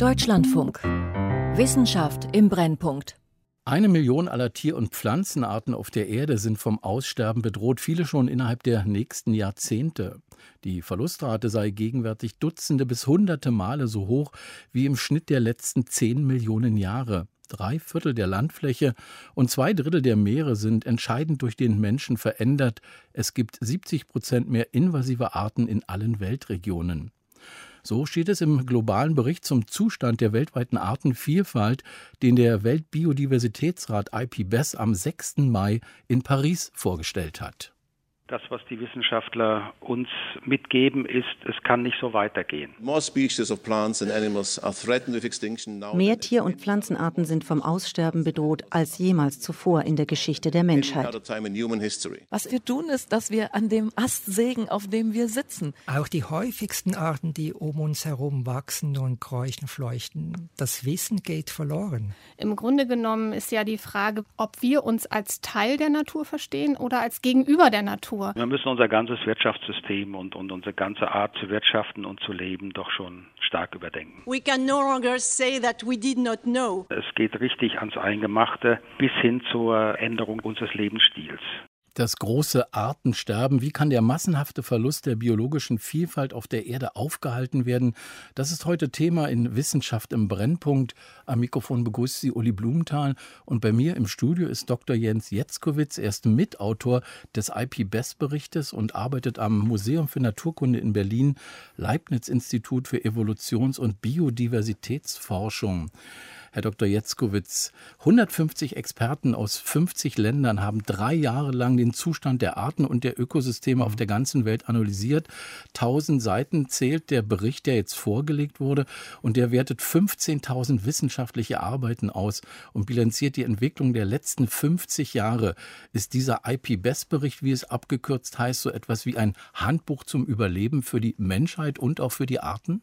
Deutschlandfunk. Wissenschaft im Brennpunkt. Eine Million aller Tier- und Pflanzenarten auf der Erde sind vom Aussterben bedroht, viele schon innerhalb der nächsten Jahrzehnte. Die Verlustrate sei gegenwärtig Dutzende bis Hunderte Male so hoch wie im Schnitt der letzten zehn Millionen Jahre. Drei Viertel der Landfläche und zwei Drittel der Meere sind entscheidend durch den Menschen verändert. Es gibt 70 Prozent mehr invasive Arten in allen Weltregionen. So steht es im globalen Bericht zum Zustand der weltweiten Artenvielfalt, den der Weltbiodiversitätsrat IPBES am 6. Mai in Paris vorgestellt hat. Das, was die Wissenschaftler uns mitgeben, ist, es kann nicht so weitergehen. Mehr Tier- und Pflanzenarten sind vom Aussterben bedroht als jemals zuvor in der Geschichte der Menschheit. Was wir tun, ist, dass wir an dem Ast sägen, auf dem wir sitzen. Auch die häufigsten Arten, die um uns herum wachsen und kräuchen, fleuchten, das Wissen geht verloren. Im Grunde genommen ist ja die Frage, ob wir uns als Teil der Natur verstehen oder als Gegenüber der Natur. Natur. Wir müssen unser ganzes Wirtschaftssystem und, und unsere ganze Art zu wirtschaften und zu leben doch schon stark überdenken. We can no longer say that we did not know. Es geht richtig ans Eingemachte bis hin zur Änderung unseres Lebensstils das große Artensterben. Wie kann der massenhafte Verlust der biologischen Vielfalt auf der Erde aufgehalten werden? Das ist heute Thema in Wissenschaft im Brennpunkt. Am Mikrofon begrüßt Sie Uli Blumenthal und bei mir im Studio ist Dr. Jens Jetzkowitz. Er ist Mitautor des IP-BEST-Berichtes und arbeitet am Museum für Naturkunde in Berlin, Leibniz-Institut für Evolutions- und Biodiversitätsforschung. Herr Dr. Jetzkowitz. 150 Experten aus 50 Ländern haben drei Jahre lang den Zustand der Arten und der Ökosysteme auf der ganzen Welt analysiert. 1000 Seiten zählt der Bericht, der jetzt vorgelegt wurde, und der wertet 15.000 wissenschaftliche Arbeiten aus und bilanziert die Entwicklung der letzten 50 Jahre. Ist dieser IP-BEST-Bericht, wie es abgekürzt heißt, so etwas wie ein Handbuch zum Überleben für die Menschheit und auch für die Arten?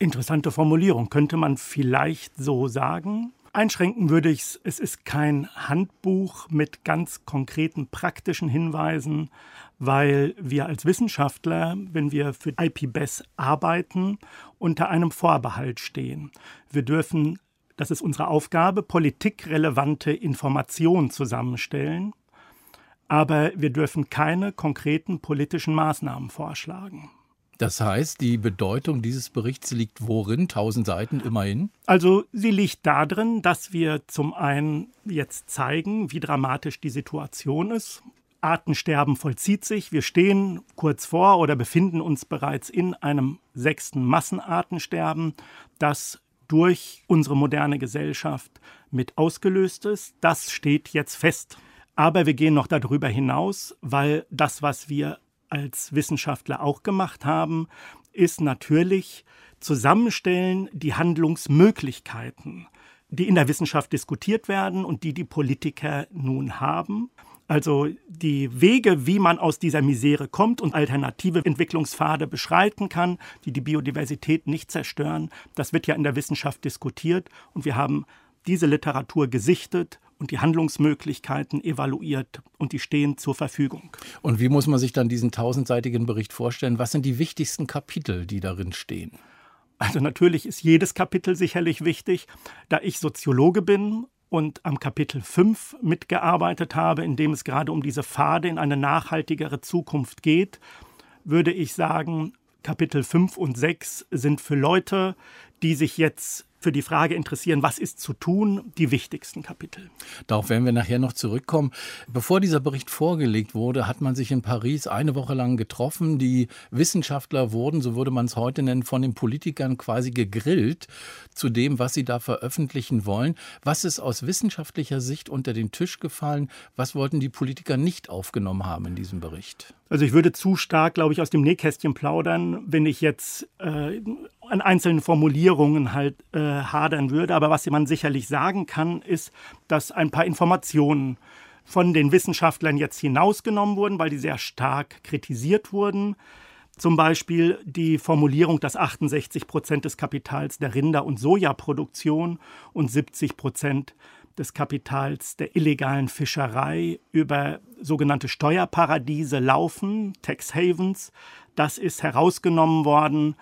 Interessante Formulierung, könnte man vielleicht so sagen. Einschränken würde ich es, es ist kein Handbuch mit ganz konkreten praktischen Hinweisen, weil wir als Wissenschaftler, wenn wir für IPBES arbeiten, unter einem Vorbehalt stehen. Wir dürfen, das ist unsere Aufgabe, politikrelevante Informationen zusammenstellen, aber wir dürfen keine konkreten politischen Maßnahmen vorschlagen. Das heißt, die Bedeutung dieses Berichts liegt worin? Tausend Seiten immerhin? Also sie liegt darin, dass wir zum einen jetzt zeigen, wie dramatisch die Situation ist. Artensterben vollzieht sich. Wir stehen kurz vor oder befinden uns bereits in einem sechsten Massenartensterben, das durch unsere moderne Gesellschaft mit ausgelöst ist. Das steht jetzt fest. Aber wir gehen noch darüber hinaus, weil das, was wir als Wissenschaftler auch gemacht haben, ist natürlich zusammenstellen die Handlungsmöglichkeiten, die in der Wissenschaft diskutiert werden und die die Politiker nun haben. Also die Wege, wie man aus dieser Misere kommt und alternative Entwicklungspfade beschreiten kann, die die Biodiversität nicht zerstören, das wird ja in der Wissenschaft diskutiert und wir haben diese Literatur gesichtet und die Handlungsmöglichkeiten evaluiert und die stehen zur Verfügung. Und wie muss man sich dann diesen tausendseitigen Bericht vorstellen? Was sind die wichtigsten Kapitel, die darin stehen? Also natürlich ist jedes Kapitel sicherlich wichtig. Da ich Soziologe bin und am Kapitel 5 mitgearbeitet habe, in dem es gerade um diese Pfade in eine nachhaltigere Zukunft geht, würde ich sagen, Kapitel 5 und 6 sind für Leute, die sich jetzt für die Frage interessieren, was ist zu tun, die wichtigsten Kapitel. Darauf werden wir nachher noch zurückkommen. Bevor dieser Bericht vorgelegt wurde, hat man sich in Paris eine Woche lang getroffen. Die Wissenschaftler wurden, so würde man es heute nennen, von den Politikern quasi gegrillt zu dem, was sie da veröffentlichen wollen. Was ist aus wissenschaftlicher Sicht unter den Tisch gefallen? Was wollten die Politiker nicht aufgenommen haben in diesem Bericht? Also ich würde zu stark, glaube ich, aus dem Nähkästchen plaudern, wenn ich jetzt äh, an einzelnen Formulierungen halt äh, hadern würde. Aber was man sicherlich sagen kann, ist, dass ein paar Informationen von den Wissenschaftlern jetzt hinausgenommen wurden, weil die sehr stark kritisiert wurden. Zum Beispiel die Formulierung, dass 68 Prozent des Kapitals der Rinder- und Sojaproduktion und 70 Prozent des Kapitals der illegalen Fischerei über sogenannte Steuerparadiese laufen, Tax Havens. Das ist herausgenommen worden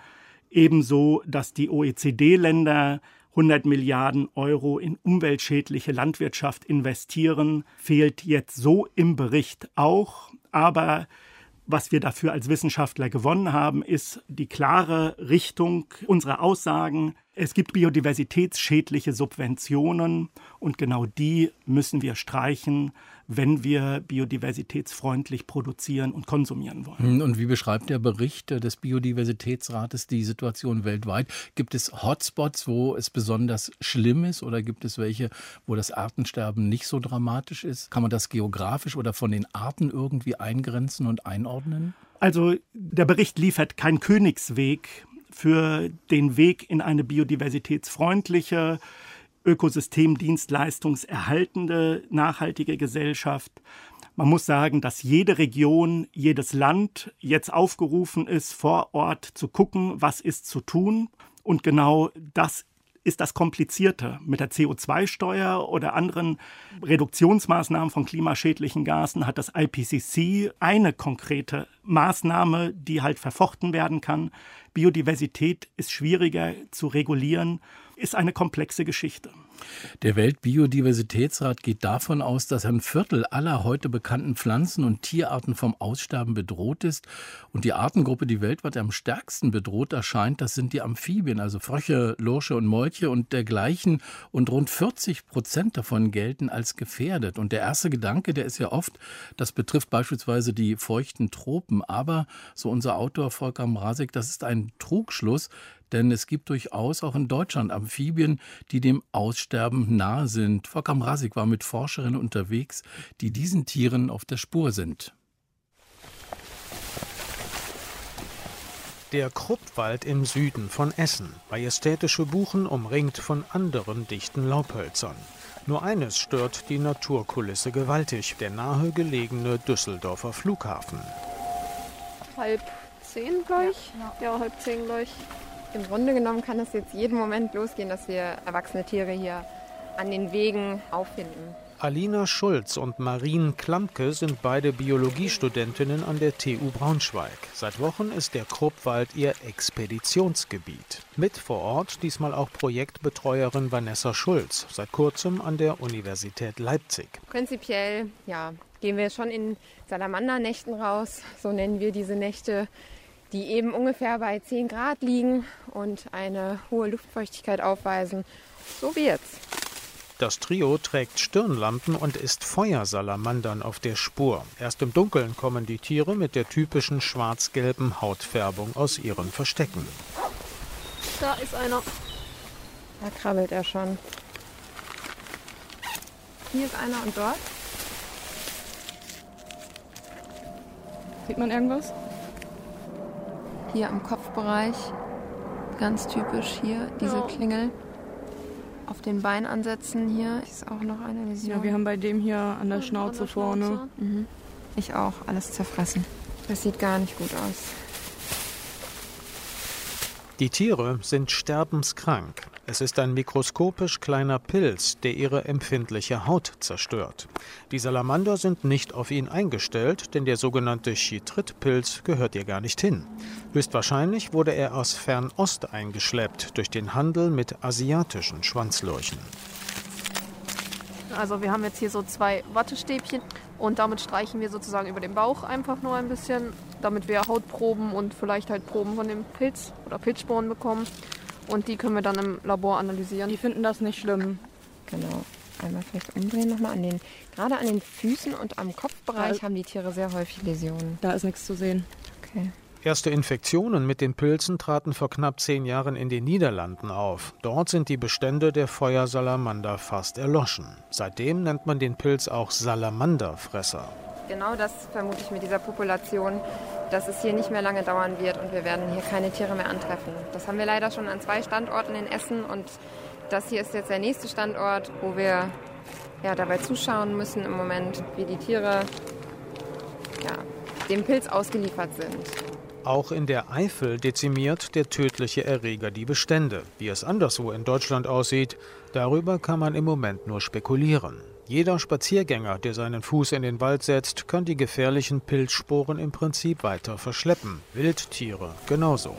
Ebenso, dass die OECD-Länder 100 Milliarden Euro in umweltschädliche Landwirtschaft investieren, fehlt jetzt so im Bericht auch. Aber was wir dafür als Wissenschaftler gewonnen haben, ist die klare Richtung unserer Aussagen. Es gibt biodiversitätsschädliche Subventionen und genau die müssen wir streichen, wenn wir biodiversitätsfreundlich produzieren und konsumieren wollen. Hm, und wie beschreibt der Bericht des Biodiversitätsrates die Situation weltweit? Gibt es Hotspots, wo es besonders schlimm ist oder gibt es welche, wo das Artensterben nicht so dramatisch ist? Kann man das geografisch oder von den Arten irgendwie eingrenzen und einordnen? Also der Bericht liefert keinen Königsweg für den Weg in eine biodiversitätsfreundliche, ökosystemdienstleistungserhaltende, nachhaltige Gesellschaft. Man muss sagen, dass jede Region, jedes Land jetzt aufgerufen ist, vor Ort zu gucken, was ist zu tun. Und genau das ist das Komplizierte. Mit der CO2-Steuer oder anderen Reduktionsmaßnahmen von klimaschädlichen Gasen hat das IPCC eine konkrete Maßnahme, die halt verfochten werden kann. Biodiversität ist schwieriger zu regulieren ist eine komplexe Geschichte. Der Weltbiodiversitätsrat geht davon aus, dass ein Viertel aller heute bekannten Pflanzen- und Tierarten vom Aussterben bedroht ist. Und die Artengruppe, die weltweit am stärksten bedroht erscheint, das sind die Amphibien, also Frösche, Lorsche und Molche und dergleichen. Und rund 40 Prozent davon gelten als gefährdet. Und der erste Gedanke, der ist ja oft, das betrifft beispielsweise die feuchten Tropen. Aber, so unser Autor Volker Mrazek, das ist ein Trugschluss, denn es gibt durchaus auch in Deutschland Amphibien, die dem Aussterben nahe sind. Volker Mrazik war mit Forscherinnen unterwegs, die diesen Tieren auf der Spur sind. Der Kruppwald im Süden von Essen. Majestätische Buchen umringt von anderen dichten Laubhölzern. Nur eines stört die Naturkulisse gewaltig, der nahe gelegene Düsseldorfer Flughafen. Halb zehn gleich? Ja, ja halb zehn gleich. Im Grunde genommen kann es jetzt jeden Moment losgehen, dass wir erwachsene Tiere hier an den Wegen auffinden. Alina Schulz und Marien Klamke sind beide Biologiestudentinnen an der TU Braunschweig. Seit Wochen ist der Kruppwald ihr Expeditionsgebiet. Mit vor Ort diesmal auch Projektbetreuerin Vanessa Schulz, seit kurzem an der Universität Leipzig. Prinzipiell ja, gehen wir schon in Salamandernächten raus, so nennen wir diese Nächte die eben ungefähr bei 10 Grad liegen und eine hohe Luftfeuchtigkeit aufweisen. So wie jetzt. Das Trio trägt Stirnlampen und ist Feuersalamandern auf der Spur. Erst im Dunkeln kommen die Tiere mit der typischen schwarz-gelben Hautfärbung aus ihren Verstecken. Da ist einer. Da krabbelt er schon. Hier ist einer und dort. Sieht man irgendwas? Hier am Kopfbereich. Ganz typisch hier, diese ja. Klingel. Auf den Beinansätzen hier ist auch noch eine Vision. Ja, wir haben bei dem hier an der Schnauze, der Schnauze. vorne. Mhm. Ich auch, alles zerfressen. Das sieht gar nicht gut aus. Die Tiere sind sterbenskrank. Es ist ein mikroskopisch kleiner Pilz, der ihre empfindliche Haut zerstört. Die Salamander sind nicht auf ihn eingestellt, denn der sogenannte Chitritpilz gehört ihr gar nicht hin. Höchstwahrscheinlich wurde er aus Fernost eingeschleppt durch den Handel mit asiatischen Schwanzlurchen. Also wir haben jetzt hier so zwei Wattestäbchen und damit streichen wir sozusagen über den Bauch einfach nur ein bisschen, damit wir Hautproben und vielleicht halt Proben von dem Pilz oder Pilzsporen bekommen. Und die können wir dann im Labor analysieren. Die finden das nicht schlimm. Genau. Einmal vielleicht umdrehen nochmal an den, gerade an den Füßen und am Kopfbereich haben die Tiere sehr häufig Läsionen. Da ist nichts zu sehen. Okay. Erste Infektionen mit den Pilzen traten vor knapp zehn Jahren in den Niederlanden auf. Dort sind die Bestände der Feuersalamander fast erloschen. Seitdem nennt man den Pilz auch Salamanderfresser. Genau das vermute ich mit dieser Population, dass es hier nicht mehr lange dauern wird und wir werden hier keine Tiere mehr antreffen. Das haben wir leider schon an zwei Standorten in Essen und das hier ist jetzt der nächste Standort, wo wir ja, dabei zuschauen müssen im Moment, wie die Tiere ja, dem Pilz ausgeliefert sind. Auch in der Eifel dezimiert der tödliche Erreger die Bestände. Wie es anderswo in Deutschland aussieht, darüber kann man im Moment nur spekulieren. Jeder Spaziergänger, der seinen Fuß in den Wald setzt, kann die gefährlichen Pilzsporen im Prinzip weiter verschleppen. Wildtiere genauso.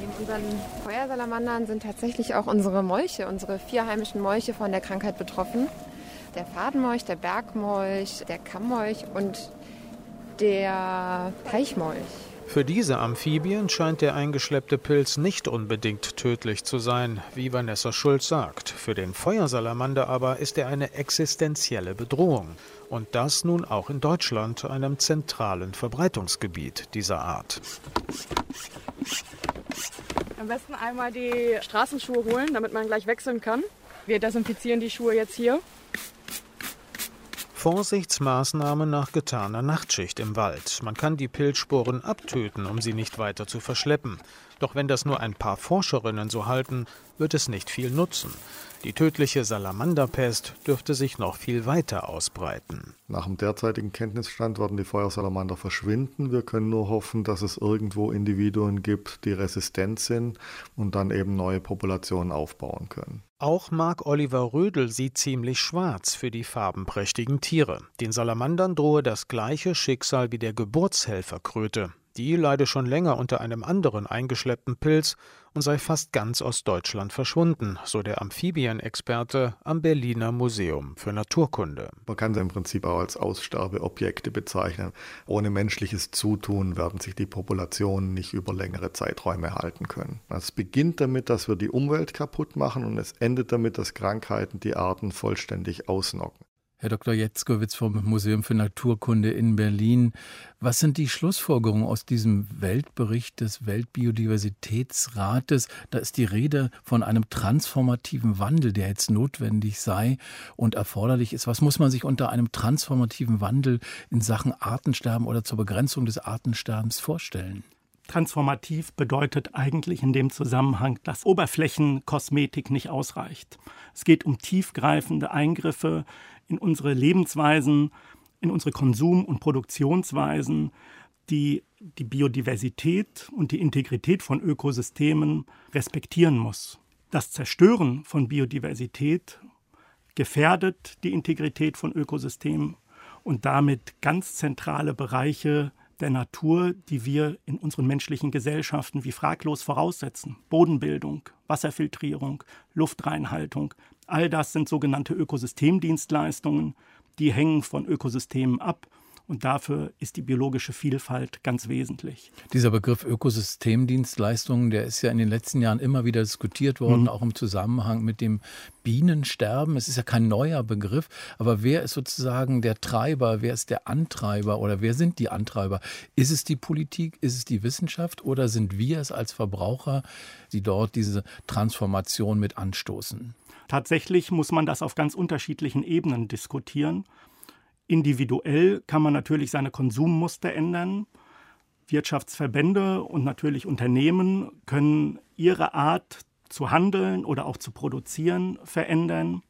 neben unseren Feuersalamandern sind tatsächlich auch unsere Molche, unsere vier heimischen Molche von der Krankheit betroffen. Der Fadenmolch, der Bergmolch, der Kammmolch und der Teichmolch. Für diese Amphibien scheint der eingeschleppte Pilz nicht unbedingt tödlich zu sein, wie Vanessa Schulz sagt. Für den Feuersalamander aber ist er eine existenzielle Bedrohung. Und das nun auch in Deutschland, einem zentralen Verbreitungsgebiet dieser Art. Am besten einmal die Straßenschuhe holen, damit man gleich wechseln kann. Wir desinfizieren die Schuhe jetzt hier. Vorsichtsmaßnahmen nach getaner Nachtschicht im Wald. Man kann die Pilzsporen abtöten, um sie nicht weiter zu verschleppen. Doch wenn das nur ein paar Forscherinnen so halten, wird es nicht viel nutzen. Die tödliche Salamanderpest dürfte sich noch viel weiter ausbreiten. Nach dem derzeitigen Kenntnisstand werden die Feuersalamander verschwinden. Wir können nur hoffen, dass es irgendwo Individuen gibt, die resistent sind und dann eben neue Populationen aufbauen können. Auch Mark Oliver Rödel sieht ziemlich schwarz für die farbenprächtigen Tiere. Den Salamandern drohe das gleiche Schicksal wie der Geburtshelferkröte. Die leide schon länger unter einem anderen eingeschleppten Pilz und sei fast ganz aus Deutschland verschwunden, so der Amphibienexperte am Berliner Museum für Naturkunde. Man kann sie im Prinzip auch als Aussterbeobjekte bezeichnen. Ohne menschliches Zutun werden sich die Populationen nicht über längere Zeiträume halten können. Es beginnt damit, dass wir die Umwelt kaputt machen und es endet damit, dass Krankheiten die Arten vollständig ausnocken. Herr Dr. Jetzkowitz vom Museum für Naturkunde in Berlin. Was sind die Schlussfolgerungen aus diesem Weltbericht des Weltbiodiversitätsrates? Da ist die Rede von einem transformativen Wandel, der jetzt notwendig sei und erforderlich ist. Was muss man sich unter einem transformativen Wandel in Sachen Artensterben oder zur Begrenzung des Artensterbens vorstellen? Transformativ bedeutet eigentlich in dem Zusammenhang, dass Oberflächenkosmetik nicht ausreicht. Es geht um tiefgreifende Eingriffe in unsere Lebensweisen, in unsere Konsum- und Produktionsweisen, die die Biodiversität und die Integrität von Ökosystemen respektieren muss. Das Zerstören von Biodiversität gefährdet die Integrität von Ökosystemen und damit ganz zentrale Bereiche der Natur, die wir in unseren menschlichen Gesellschaften wie fraglos voraussetzen. Bodenbildung, Wasserfiltrierung, Luftreinhaltung, all das sind sogenannte Ökosystemdienstleistungen, die hängen von Ökosystemen ab und dafür ist die biologische Vielfalt ganz wesentlich. Dieser Begriff Ökosystemdienstleistungen, der ist ja in den letzten Jahren immer wieder diskutiert worden, mhm. auch im Zusammenhang mit dem Bienensterben. Es ist ja kein neuer Begriff, aber wer ist sozusagen der Treiber, wer ist der Antreiber oder wer sind die Antreiber? Ist es die Politik, ist es die Wissenschaft oder sind wir es als Verbraucher, die dort diese Transformation mit anstoßen? Tatsächlich muss man das auf ganz unterschiedlichen Ebenen diskutieren. Individuell kann man natürlich seine Konsummuster ändern. Wirtschaftsverbände und natürlich Unternehmen können ihre Art zu handeln oder auch zu produzieren verändern.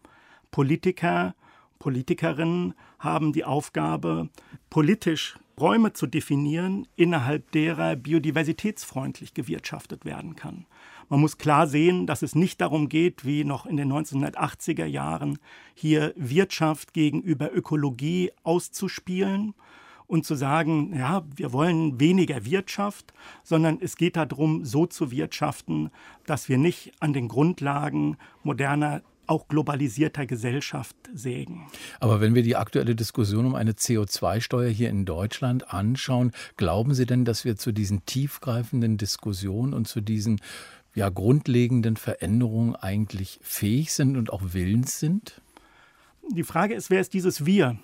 Politiker, Politikerinnen haben die Aufgabe, politisch Räume zu definieren, innerhalb derer biodiversitätsfreundlich gewirtschaftet werden kann. Man muss klar sehen, dass es nicht darum geht, wie noch in den 1980er Jahren, hier Wirtschaft gegenüber Ökologie auszuspielen und zu sagen, ja, wir wollen weniger Wirtschaft, sondern es geht darum, so zu wirtschaften, dass wir nicht an den Grundlagen moderner auch globalisierter Gesellschaft sägen. Aber wenn wir die aktuelle Diskussion um eine CO2-Steuer hier in Deutschland anschauen, glauben Sie denn, dass wir zu diesen tiefgreifenden Diskussionen und zu diesen ja, grundlegenden Veränderungen eigentlich fähig sind und auch willens sind? Die Frage ist, wer ist dieses Wir,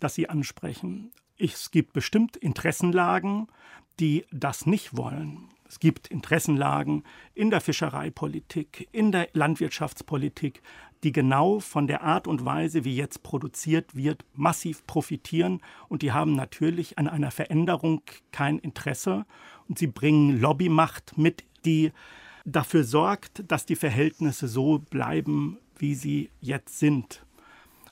das Sie ansprechen? Es gibt bestimmt Interessenlagen, die das nicht wollen. Es gibt Interessenlagen in der Fischereipolitik, in der Landwirtschaftspolitik, die genau von der Art und Weise, wie jetzt produziert wird, massiv profitieren. Und die haben natürlich an einer Veränderung kein Interesse. Und sie bringen Lobbymacht mit, die dafür sorgt, dass die Verhältnisse so bleiben, wie sie jetzt sind.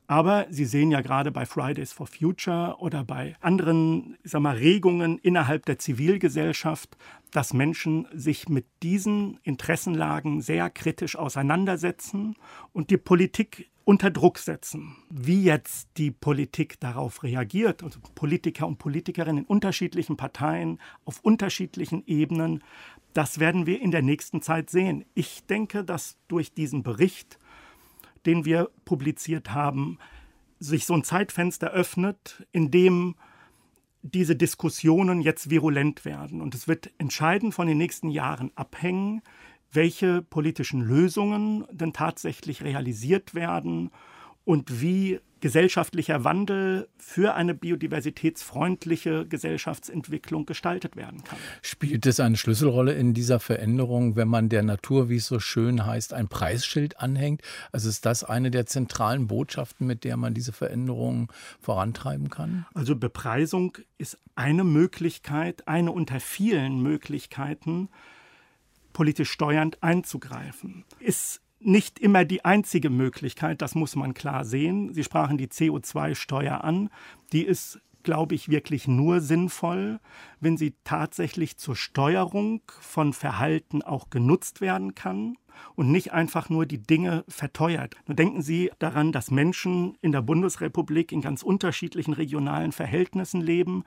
Aber Sie sehen ja gerade bei Fridays for Future oder bei anderen sag mal, Regungen innerhalb der Zivilgesellschaft, dass Menschen sich mit diesen Interessenlagen sehr kritisch auseinandersetzen und die Politik unter Druck setzen. Wie jetzt die Politik darauf reagiert, also Politiker und Politikerinnen in unterschiedlichen Parteien, auf unterschiedlichen Ebenen, Das werden wir in der nächsten Zeit sehen. Ich denke, dass durch diesen Bericht, den wir publiziert haben, sich so ein Zeitfenster öffnet, in dem diese Diskussionen jetzt virulent werden. Und es wird entscheidend von den nächsten Jahren abhängen, welche politischen Lösungen denn tatsächlich realisiert werden und wie gesellschaftlicher Wandel für eine biodiversitätsfreundliche Gesellschaftsentwicklung gestaltet werden kann. Spielt es eine Schlüsselrolle in dieser Veränderung, wenn man der Natur, wie es so schön heißt, ein Preisschild anhängt? Also ist das eine der zentralen Botschaften, mit der man diese Veränderung vorantreiben kann? Also Bepreisung ist eine Möglichkeit, eine unter vielen Möglichkeiten, politisch steuernd einzugreifen. Ist nicht immer die einzige Möglichkeit, das muss man klar sehen. Sie sprachen die CO2-Steuer an. Die ist, glaube ich, wirklich nur sinnvoll, wenn sie tatsächlich zur Steuerung von Verhalten auch genutzt werden kann und nicht einfach nur die Dinge verteuert. Nur denken Sie daran, dass Menschen in der Bundesrepublik in ganz unterschiedlichen regionalen Verhältnissen leben.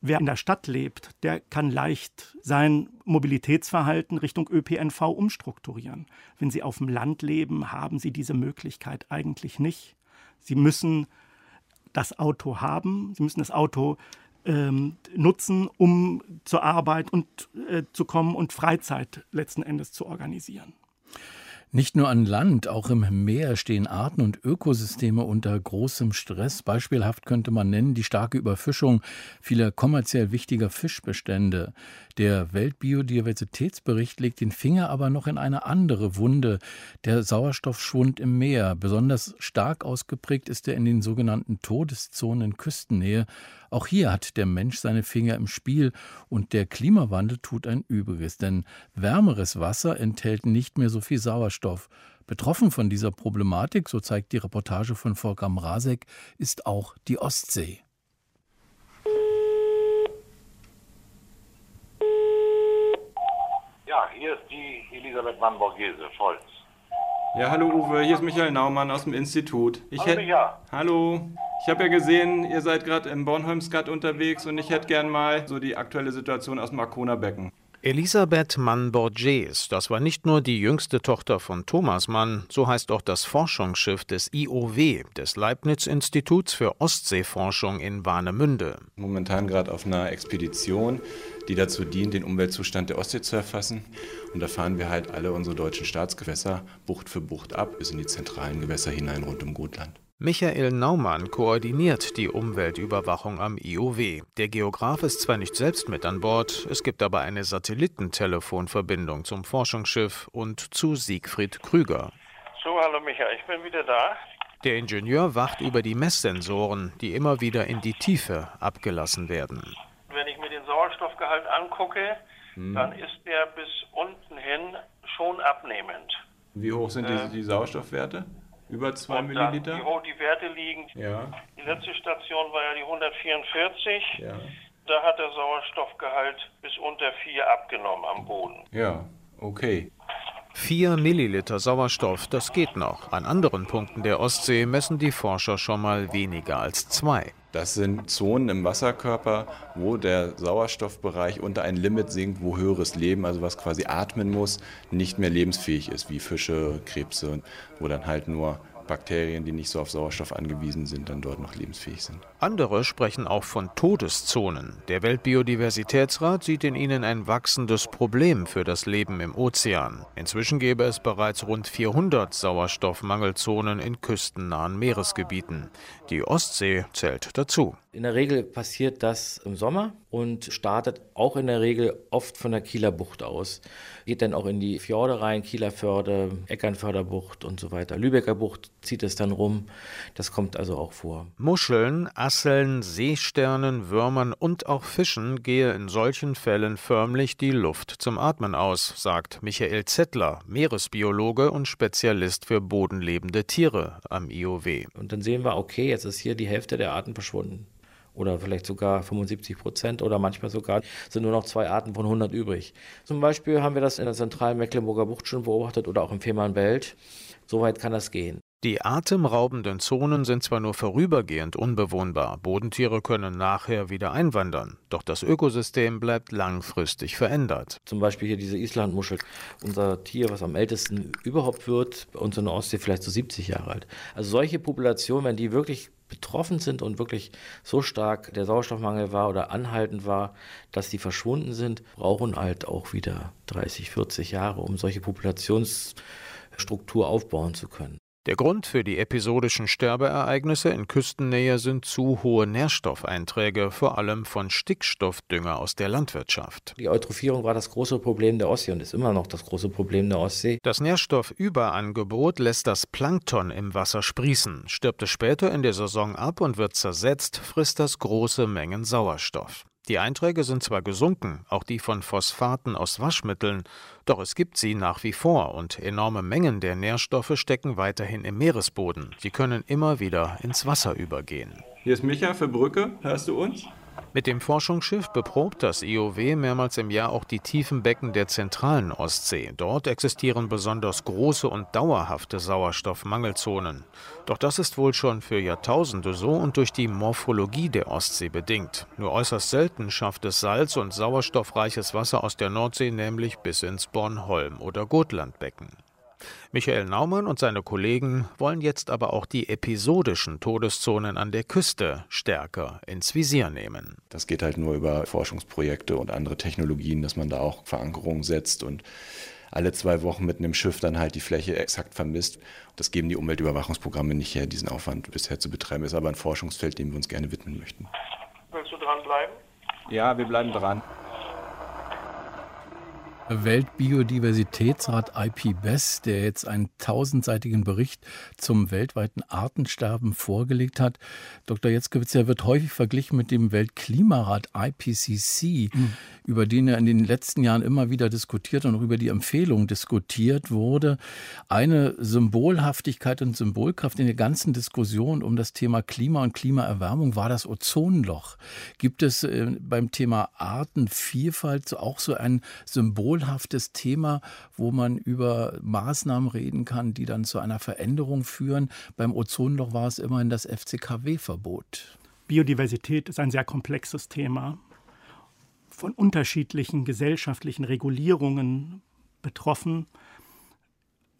Wer in der Stadt lebt, der kann leicht sein Mobilitätsverhalten Richtung ÖPNV umstrukturieren. Wenn Sie auf dem Land leben, haben Sie diese Möglichkeit eigentlich nicht. Sie müssen das Auto haben, Sie müssen das Auto ähm, nutzen, um zur Arbeit und, äh, zu kommen und Freizeit letzten Endes zu organisieren. Nicht nur an Land, auch im Meer stehen Arten und Ökosysteme unter großem Stress. Beispielhaft könnte man nennen die starke Überfischung vieler kommerziell wichtiger Fischbestände. Der Weltbiodiversitätsbericht legt den Finger aber noch in eine andere Wunde, der Sauerstoffschwund im Meer. Besonders stark ausgeprägt ist er in den sogenannten Todeszonen in Küstennähe. Auch hier hat der Mensch seine Finger im Spiel und der Klimawandel tut ein Übriges, denn wärmeres Wasser enthält nicht mehr so viel Sauerstoff. Betroffen von dieser Problematik, so zeigt die Reportage von Volker Mrazek, ist auch die Ostsee. Ja, hier ist die Elisabeth Mann-Borghese, Scholz. Ja, hallo Uwe, hier ist Michael Naumann aus dem Institut. Ich hallo, Micha. Hallo. Ich habe ja gesehen, ihr seid gerade im Bornholmskat unterwegs und ich hätte gern mal so die aktuelle Situation aus dem Arkona Becken. Elisabeth Mann-Borges, das war nicht nur die jüngste Tochter von Thomas Mann, so heißt auch das Forschungsschiff des IOW, des Leibniz-Instituts für Ostseeforschung in Warnemünde. Momentan gerade auf einer Expedition, die dazu dient, den Umweltzustand der Ostsee zu erfassen. Und da fahren wir halt alle unsere deutschen Staatsgewässer Bucht für Bucht ab, bis in die zentralen Gewässer hinein rund um Gotland. Michael Naumann koordiniert die Umweltüberwachung am IOW. Der Geograf ist zwar nicht selbst mit an Bord, es gibt aber eine Satellitentelefonverbindung zum Forschungsschiff und zu Siegfried Krüger. So, hallo Michael, ich bin wieder da. Der Ingenieur wacht über die Messsensoren, die immer wieder in die Tiefe abgelassen werden. Sauerstoffgehalt angucke, hm. dann ist der bis unten hin schon abnehmend. Wie hoch sind äh, die, die Sauerstoffwerte? Über 2 Milliliter? Wie hoch die Werte liegen. Ja. Die letzte Station war ja die 144. Ja. Da hat der Sauerstoffgehalt bis unter 4 abgenommen am Boden. Ja, okay. 4 Milliliter Sauerstoff, das geht noch. An anderen Punkten der Ostsee messen die Forscher schon mal weniger als 2. Das sind Zonen im Wasserkörper, wo der Sauerstoffbereich unter ein Limit sinkt, wo höheres Leben, also was quasi atmen muss, nicht mehr lebensfähig ist, wie Fische, Krebse, wo dann halt nur Bakterien, die nicht so auf Sauerstoff angewiesen sind, dann dort noch lebensfähig sind. Andere sprechen auch von Todeszonen. Der Weltbiodiversitätsrat sieht in ihnen ein wachsendes Problem für das Leben im Ozean. Inzwischen gäbe es bereits rund 400 Sauerstoffmangelzonen in küstennahen Meeresgebieten. Die Ostsee zählt dazu. In der Regel passiert das im Sommer und startet auch in der Regel oft von der Kieler Bucht aus. Geht dann auch in die Fjorde rein, Kieler Förde, Eckernförderbucht und so weiter. Lübecker Bucht zieht es dann rum. Das kommt also auch vor. Muscheln, Asseln, Seesternen, Würmern und auch Fischen gehe in solchen Fällen förmlich die Luft zum Atmen aus, sagt Michael Zettler, Meeresbiologe und Spezialist für bodenlebende Tiere am IOW. Und dann sehen wir, okay, jetzt ist hier die Hälfte der Arten verschwunden oder vielleicht sogar 75 Prozent oder manchmal sogar sind nur noch zwei Arten von 100 übrig. Zum Beispiel haben wir das in der zentralen Mecklenburger Bucht schon beobachtet oder auch im Fehmarnbelt. So weit kann das gehen. Die atemraubenden Zonen sind zwar nur vorübergehend unbewohnbar, Bodentiere können nachher wieder einwandern, doch das Ökosystem bleibt langfristig verändert. Zum Beispiel hier diese Islandmuschel, unser Tier, was am ältesten überhaupt wird, bei uns in der Ostsee vielleicht so 70 Jahre alt. Also solche Populationen, wenn die wirklich betroffen sind und wirklich so stark der Sauerstoffmangel war oder anhaltend war, dass die verschwunden sind, brauchen halt auch wieder 30, 40 Jahre, um solche Populationsstruktur aufbauen zu können. Der Grund für die episodischen Sterbeereignisse in Küstennähe sind zu hohe Nährstoffeinträge, vor allem von Stickstoffdünger aus der Landwirtschaft. Die Eutrophierung war das große Problem der Ostsee und ist immer noch das große Problem der Ostsee. Das Nährstoffüberangebot lässt das Plankton im Wasser sprießen. Stirbt es später in der Saison ab und wird zersetzt, frisst das große Mengen Sauerstoff. Die Einträge sind zwar gesunken, auch die von Phosphaten aus Waschmitteln, doch es gibt sie nach wie vor und enorme Mengen der Nährstoffe stecken weiterhin im Meeresboden. Sie können immer wieder ins Wasser übergehen. Hier ist Micha für Brücke. Hörst du uns? Mit dem Forschungsschiff beprobt das IOW mehrmals im Jahr auch die tiefen Becken der zentralen Ostsee. Dort existieren besonders große und dauerhafte Sauerstoffmangelzonen. Doch das ist wohl schon für Jahrtausende so und durch die Morphologie der Ostsee bedingt. Nur äußerst selten schafft es salz- und sauerstoffreiches Wasser aus der Nordsee nämlich bis ins Bornholm- oder Gotlandbecken. Michael Naumann und seine Kollegen wollen jetzt aber auch die episodischen Todeszonen an der Küste stärker ins Visier nehmen. Das geht halt nur über Forschungsprojekte und andere Technologien, dass man da auch Verankerungen setzt und alle zwei Wochen mit einem Schiff dann halt die Fläche exakt vermisst. Das geben die Umweltüberwachungsprogramme nicht her, diesen Aufwand bisher zu betreiben. Ist aber ein Forschungsfeld, dem wir uns gerne widmen möchten. Willst du dranbleiben? Ja, wir bleiben dran. Weltbiodiversitätsrat IPBES, der jetzt einen tausendseitigen Bericht zum weltweiten Artensterben vorgelegt hat. Dr. Jetzkewitz, er wird häufig verglichen mit dem Weltklimarat IPCC. Mhm über den ja in den letzten Jahren immer wieder diskutiert und auch über die Empfehlung diskutiert wurde. Eine Symbolhaftigkeit und Symbolkraft in der ganzen Diskussion um das Thema Klima und Klimaerwärmung war das Ozonloch. Gibt es äh, beim Thema Artenvielfalt auch so ein symbolhaftes Thema, wo man über Maßnahmen reden kann, die dann zu einer Veränderung führen? Beim Ozonloch war es immerhin das FCKW-Verbot. Biodiversität ist ein sehr komplexes Thema von unterschiedlichen gesellschaftlichen Regulierungen betroffen.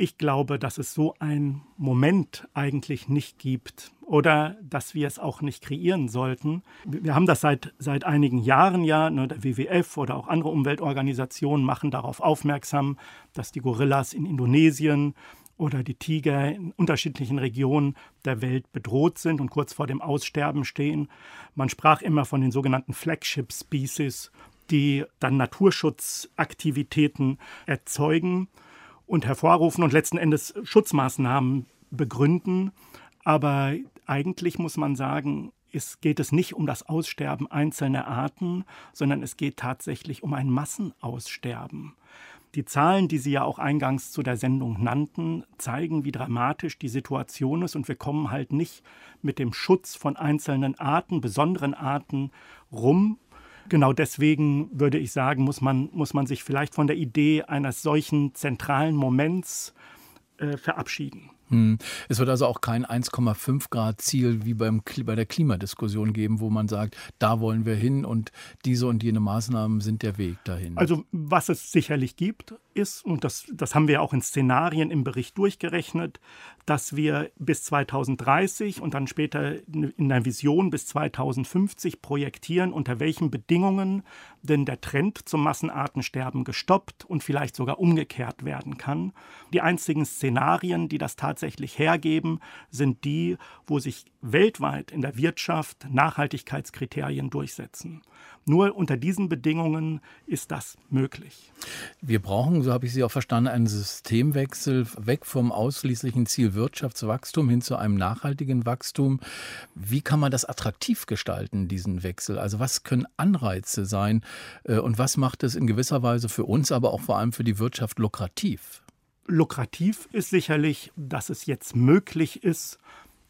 Ich glaube, dass es so einen Moment eigentlich nicht gibt oder dass wir es auch nicht kreieren sollten. Wir haben das seit, seit einigen Jahren ja, ne, der WWF oder auch andere Umweltorganisationen machen darauf aufmerksam, dass die Gorillas in Indonesien oder die Tiger in unterschiedlichen Regionen der Welt bedroht sind und kurz vor dem Aussterben stehen. Man sprach immer von den sogenannten Flagship Species, die dann Naturschutzaktivitäten erzeugen und hervorrufen und letzten Endes Schutzmaßnahmen begründen. Aber eigentlich muss man sagen, es geht es nicht um das Aussterben einzelner Arten, sondern es geht tatsächlich um ein Massenaussterben. Die Zahlen, die Sie ja auch eingangs zu der Sendung nannten, zeigen, wie dramatisch die Situation ist. Und wir kommen halt nicht mit dem Schutz von einzelnen Arten, besonderen Arten rum. Genau deswegen würde ich sagen, muss man, muss man sich vielleicht von der Idee eines solchen zentralen Moments äh, verabschieden. Hm. Es wird also auch kein 1,5 Grad Ziel wie beim, bei der Klimadiskussion geben, wo man sagt, da wollen wir hin und diese und jene Maßnahmen sind der Weg dahin. Also was es sicherlich gibt, ist, und das, das haben wir auch in Szenarien im Bericht durchgerechnet, dass wir bis 2030 und dann später in der Vision bis 2050 projektieren, unter welchen Bedingungen denn der Trend zum Massenartensterben gestoppt und vielleicht sogar umgekehrt werden kann. Die einzigen Szenarien, die das tatsächlich hergeben, sind die, wo sich weltweit in der Wirtschaft Nachhaltigkeitskriterien durchsetzen. Nur unter diesen Bedingungen ist das möglich. Wir brauchen, so habe ich Sie auch verstanden, einen Systemwechsel weg vom ausschließlichen Ziel Wirtschaftswachstum hin zu einem nachhaltigen Wachstum. Wie kann man das attraktiv gestalten, diesen Wechsel? Also was können Anreize sein äh, und was macht es in gewisser Weise für uns, aber auch vor allem für die Wirtschaft lukrativ? Lukrativ ist sicherlich, dass es jetzt möglich ist,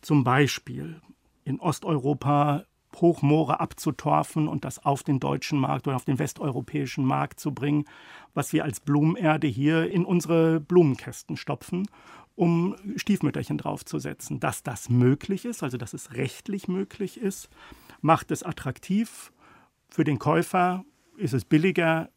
zum Beispiel in Osteuropa Hochmoore abzutorfen und das auf den deutschen Markt oder auf den westeuropäischen Markt zu bringen, was wir als Blumenerde hier in unsere Blumenkästen stopfen um Stiefmütterchen draufzusetzen. Dass das möglich ist, also dass es rechtlich möglich ist, macht es attraktiv. Für den Käufer ist es billiger,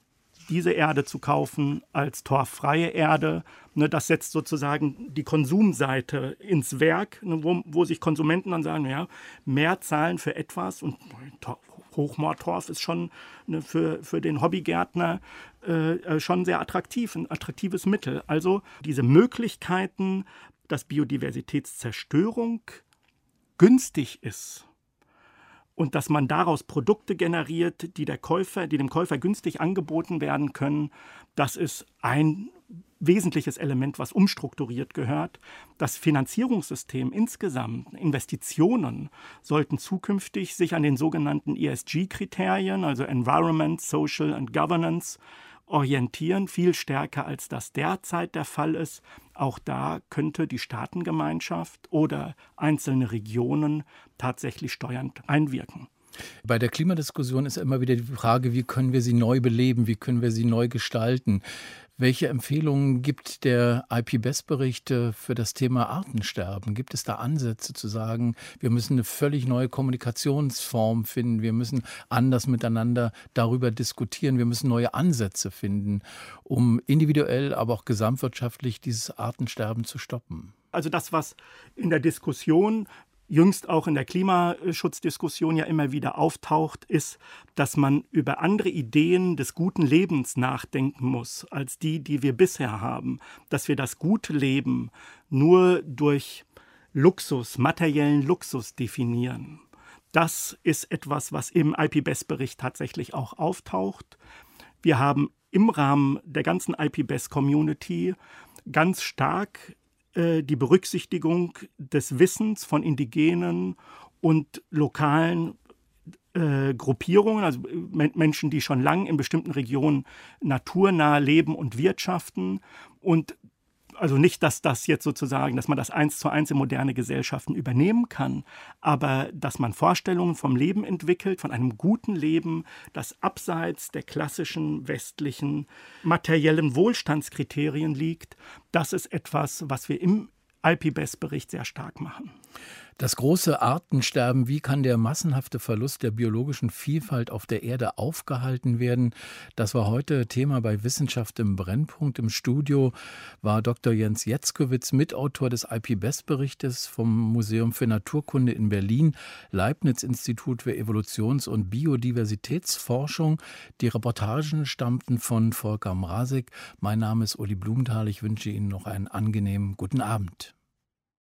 diese Erde zu kaufen als torffreie Erde. Ne, das setzt sozusagen die Konsumseite ins Werk, ne, wo, wo, sich Konsumenten dann sagen, ja, mehr zahlen für etwas und Hochmoortorf ist schon ne, für, für den Hobbygärtner äh, äh, schon sehr attraktiv, ein attraktives Mittel. Also diese Möglichkeiten, dass Biodiversitätszerstörung günstig ist und dass man daraus Produkte generiert, die der Käufer, die dem Käufer günstig angeboten werden können, das ist ein wesentliches Element, was umstrukturiert gehört. Das Finanzierungssystem insgesamt, Investitionen sollten zukünftig sich an den sogenannten ESG-Kriterien, also Environment, Social and Governance, orientieren, viel stärker als das derzeit der Fall ist. Auch da könnte die Staatengemeinschaft oder einzelne Regionen tatsächlich steuernd einwirken. Bei der Klimadiskussion ist immer wieder die Frage, wie können wir sie neu beleben, wie können wir sie neu gestalten. Welche Empfehlungen gibt der IPBES-Bericht für das Thema Artensterben? Gibt es da Ansätze zu sagen, wir müssen eine völlig neue Kommunikationsform finden, wir müssen anders miteinander darüber diskutieren, wir müssen neue Ansätze finden, um individuell, aber auch gesamtwirtschaftlich dieses Artensterben zu stoppen? Also das, was in der Diskussion jüngst auch in der Klimaschutzdiskussion ja immer wieder auftaucht, ist, dass man über andere Ideen des guten Lebens nachdenken muss, als die, die wir bisher haben. Dass wir das gute Leben nur durch Luxus, materiellen Luxus definieren. Das ist etwas, was im IPBES-Bericht tatsächlich auch auftaucht. Wir haben im Rahmen der ganzen IPBES-Community ganz stark die Berücksichtigung des Wissens von indigenen und lokalen äh, Gruppierungen, also äh, Menschen, die schon lange in bestimmten Regionen naturnah leben und wirtschaften. Und also nicht, dass das jetzt sozusagen, dass man das eins zu eins in moderne Gesellschaften übernehmen kann, aber dass man Vorstellungen vom Leben entwickelt, von einem guten Leben, das abseits der klassischen westlichen materiellen Wohlstandskriterien liegt, das ist etwas, was wir im IPBES-Bericht sehr stark machen. Das große Artensterben, wie kann der massenhafte Verlust der biologischen Vielfalt auf der Erde aufgehalten werden? Das war heute Thema bei Wissenschaft im Brennpunkt. Im Studio war Dr. Jens Jetzkowitz, Mitautor des IP-BEST-Berichtes vom Museum für Naturkunde in Berlin, Leibniz-Institut für Evolutions- und Biodiversitätsforschung. Die Reportagen stammten von Volker Mrasik. Mein Name ist Uli Blumenthal. Ich wünsche Ihnen noch einen angenehmen guten Abend.